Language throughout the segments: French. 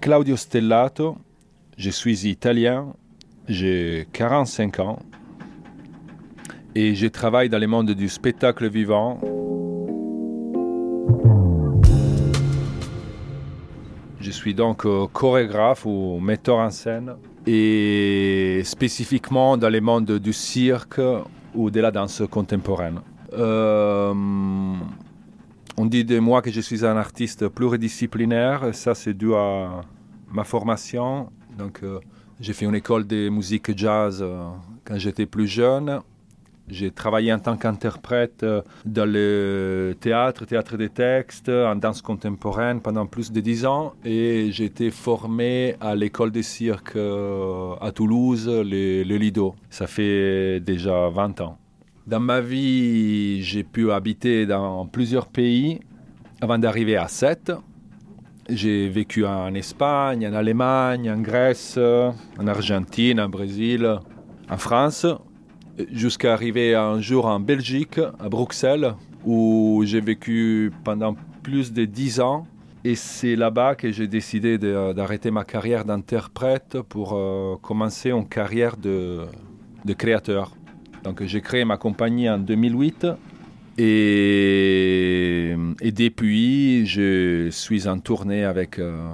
Claudio Stellato, je suis italien, j'ai 45 ans et je travaille dans le monde du spectacle vivant. Je suis donc euh, chorégraphe ou metteur en scène et spécifiquement dans le monde du cirque ou de la danse contemporaine. Euh, on dit de moi que je suis un artiste pluridisciplinaire. Ça, c'est dû à ma formation. Donc, euh, j'ai fait une école de musique jazz euh, quand j'étais plus jeune. J'ai travaillé en tant qu'interprète euh, dans le théâtre, théâtre des textes, en danse contemporaine pendant plus de dix ans. Et j'ai été formé à l'école de cirque à Toulouse, le Lido. Ça fait déjà 20 ans. Dans ma vie, j'ai pu habiter dans plusieurs pays avant d'arriver à Sète. J'ai vécu en Espagne, en Allemagne, en Grèce, en Argentine, en Brésil, en France, jusqu'à arriver un jour en Belgique, à Bruxelles, où j'ai vécu pendant plus de dix ans. Et c'est là-bas que j'ai décidé d'arrêter ma carrière d'interprète pour euh, commencer une carrière de, de créateur. Donc j'ai créé ma compagnie en 2008 et, depuis je suis en tournée avec, euh,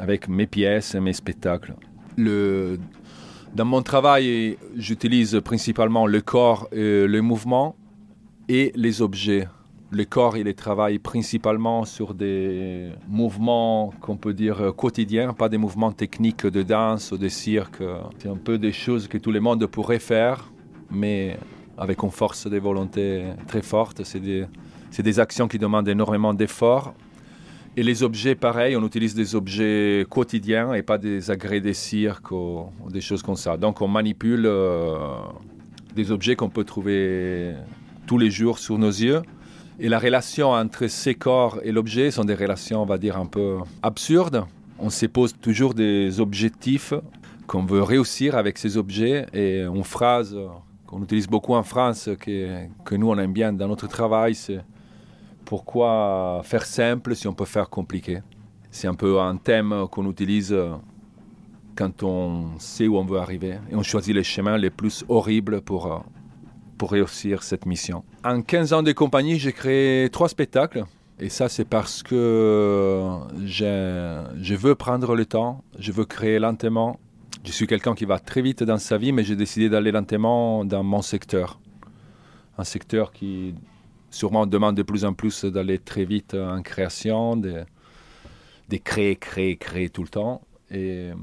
avec mes pièces et mes spectacles. Le, dans mon travail, j'utilise principalement le corps, et le mouvement et les objets. Le corps, il travaille principalement sur des mouvements qu'on peut dire quotidiens, pas des mouvements techniques de danse ou de cirque. C'est un peu des choses que tout le monde pourrait faire mais avec une force de volonté très forte. C'est des, des, actions qui demandent énormément d'efforts. Et les objets, pareil, on utilise des objets quotidiens et pas des agrès de cirque ou, des choses comme ça. Donc on manipule euh, des objets qu'on peut trouver tous les jours sur nos yeux. Et la relation entre ces corps et l'objet sont des relations, on va dire, un peu absurdes. On se pose toujours des objectifs qu'on veut réussir avec ces objets et une phrase qu'on utilise beaucoup en France, que, que nous on aime bien dans notre travail, c'est pourquoi faire simple si on peut faire compliqué. C'est un peu un thème qu'on utilise quand on sait où on veut arriver et on choisit les chemins les plus horribles pour, pour réussir cette mission. En 15 ans de compagnie, j'ai créé trois spectacles. Et ça, c'est parce que je veux prendre le temps, je veux créer lentement, je suis quelqu'un qui va très vite dans sa vie, mais j'ai décidé d'aller lentement dans mon secteur. Un secteur qui sûrement demande de plus en plus d'aller très vite en création, de, créer, créer, créer tout le temps. Et euh,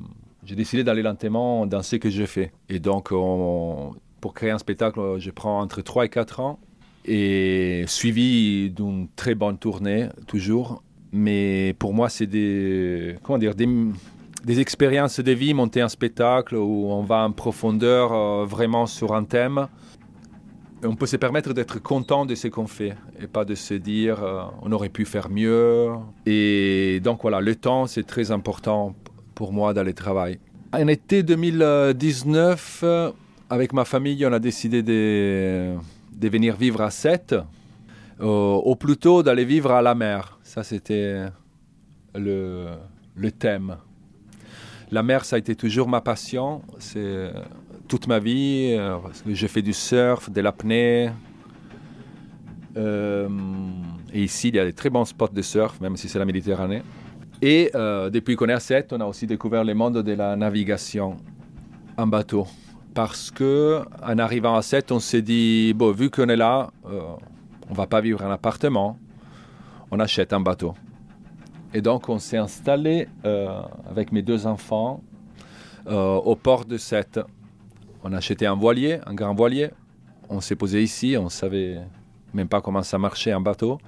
j'ai décidé d'aller lentement dans ce que je fais. Et donc, pour créer un spectacle, je prends entre 3 et 4 ans. Et suivi d'une très bonne tournée, toujours. Mais pour moi, c'est des, comment dire, des, des expériences de vie, monter un spectacle où on va en profondeur euh, vraiment sur un thème. on peut se permettre d'être content de ce qu'on fait et pas de se dire euh, on aurait pu faire mieux. Et donc voilà, le temps c'est très important pour moi dans le travail. En été 2019, avec ma famille, on a décidé de, venir vivre à Sète, euh, ou plutôt d'aller vivre à la mer. Ça c'était le thème. La mer, ça a été toujours ma passion. C'est euh, toute ma vie. Euh, j'ai fait du surf, de l'apnée. Euh, et ici, il y a des très bons spots de surf, même si c'est la Méditerranée. Et depuis qu'on est à 7, on a aussi découvert le monde de la navigation en bateau. Parce que en arrivant à 7, on s'est dit, bon, vu qu'on est là, on va pas vivre en appartement, on achète un bateau. Et donc, on s'est installé euh, avec mes deux enfants euh, au port de Sète. On a acheté un voilier, un grand voilier. On s'est posé ici, on savait même pas comment ça marchait un bateau.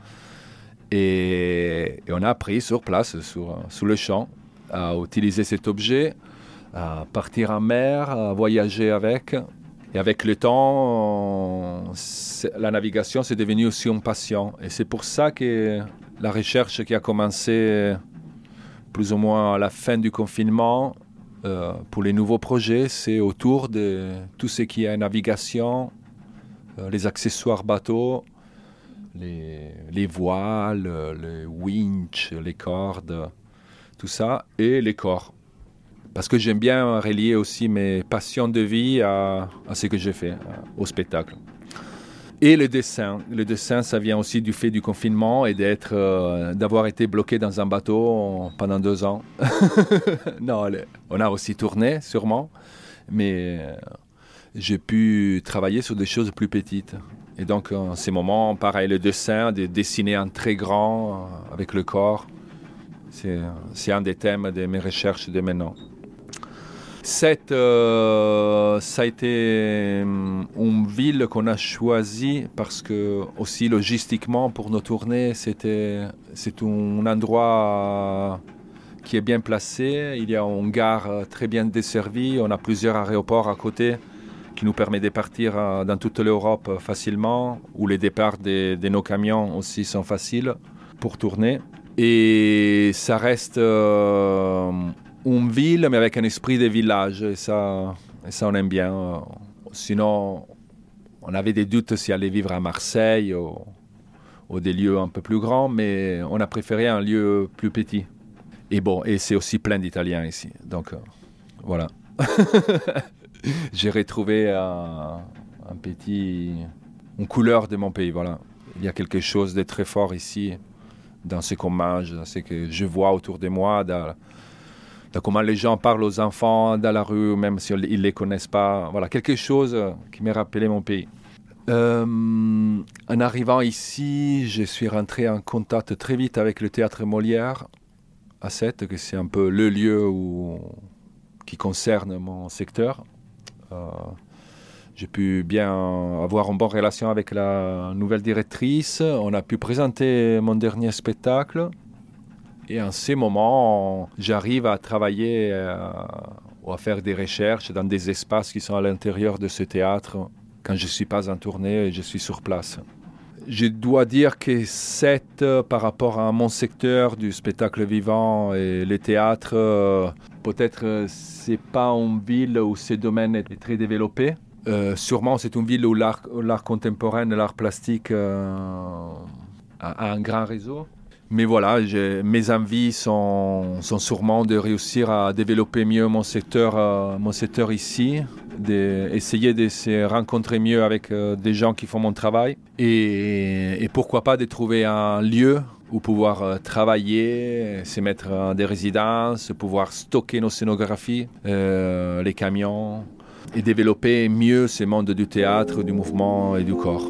Et, on a appris sur place, sur, le champ, à utiliser cet objet, à partir en mer, à voyager avec. Et avec le temps, la navigation, c'est devenu aussi une passion. Et c'est pour ça que la recherche qui a commencé plus ou moins à la fin du confinement, euh, pour les nouveaux projets, c'est autour de tout ce qui est navigation, euh, les accessoires bateaux, les, voiles, les winches, les cordes, tout ça, et les corps. Parce que j'aime bien relier aussi mes passions de vie à, ce que j'ai fait, euh, au spectacle. Et le dessin. Le dessin, ça vient aussi du fait du confinement et d'être, euh, d'avoir été bloqué dans un bateau pendant deux ans. non, on a aussi tourné, sûrement, mais euh, j'ai pu travailler sur des choses plus petites. Et donc, en ces moments, pareil, le dessin, de dessiner en très grand euh, avec le corps, c'est un des thèmes de mes recherches de maintenant. Cette, euh, ça a été hum, une ville qu'on a choisie parce que aussi logistiquement pour nos tournées, c'est un endroit qui est bien placé. Il y a une gare très bien desservie. On a plusieurs aéroports à côté qui nous permet de partir euh, dans toute l'Europe facilement, où les départs de, nos camions aussi sont faciles pour tourner. Et ça reste euh, une ville, mais avec un esprit de village, et ça, ça on aime bien. Sinon, on avait des doutes si aller vivre à Marseille ou, des lieux un peu plus grands, mais on a préféré un lieu plus petit. Et bon, et c'est aussi plein d'Italiens ici. Donc, euh, voilà. j'ai retrouvé un, petit, une couleur de mon pays. Voilà. Il y a quelque chose de très fort ici dans ce qu'on mange, dans ce que je vois autour de moi, comment les gens parlent aux enfants dans la rue, même s'ils ne les connaissent pas. Voilà, quelque chose qui m'a rappelé mon pays. Euh, en arrivant ici, je suis rentré en contact très vite avec le théâtre Molière à Sète, que c'est un peu le lieu où, qui concerne mon secteur. Euh, j'ai pu bien avoir une bonne relation avec la nouvelle directrice. On a pu présenter mon dernier spectacle. Et en ces moments, j'arrive à travailler euh, ou à faire des recherches dans des espaces qui sont à l'intérieur de ce théâtre quand je ne suis pas en tournée et je suis sur place. Je dois dire que cette, par rapport à mon secteur du spectacle vivant et le théâtre, euh, peut-être euh, c'est pas une ville où ce domaine est très développé. Euh, sûrement, c'est une ville où l'art contemporain l'art plastique a un grand réseau. Mais voilà, mes envies sont, sont, sûrement de réussir à développer mieux mon secteur, euh, mon secteur ici, d'essayer de, se rencontrer mieux avec euh, des gens qui font mon travail et, pourquoi pas de trouver un lieu où pouvoir euh, travailler, se mettre en des résidences, pouvoir stocker nos scénographies, les camions et développer mieux ce monde du théâtre, du mouvement et du corps.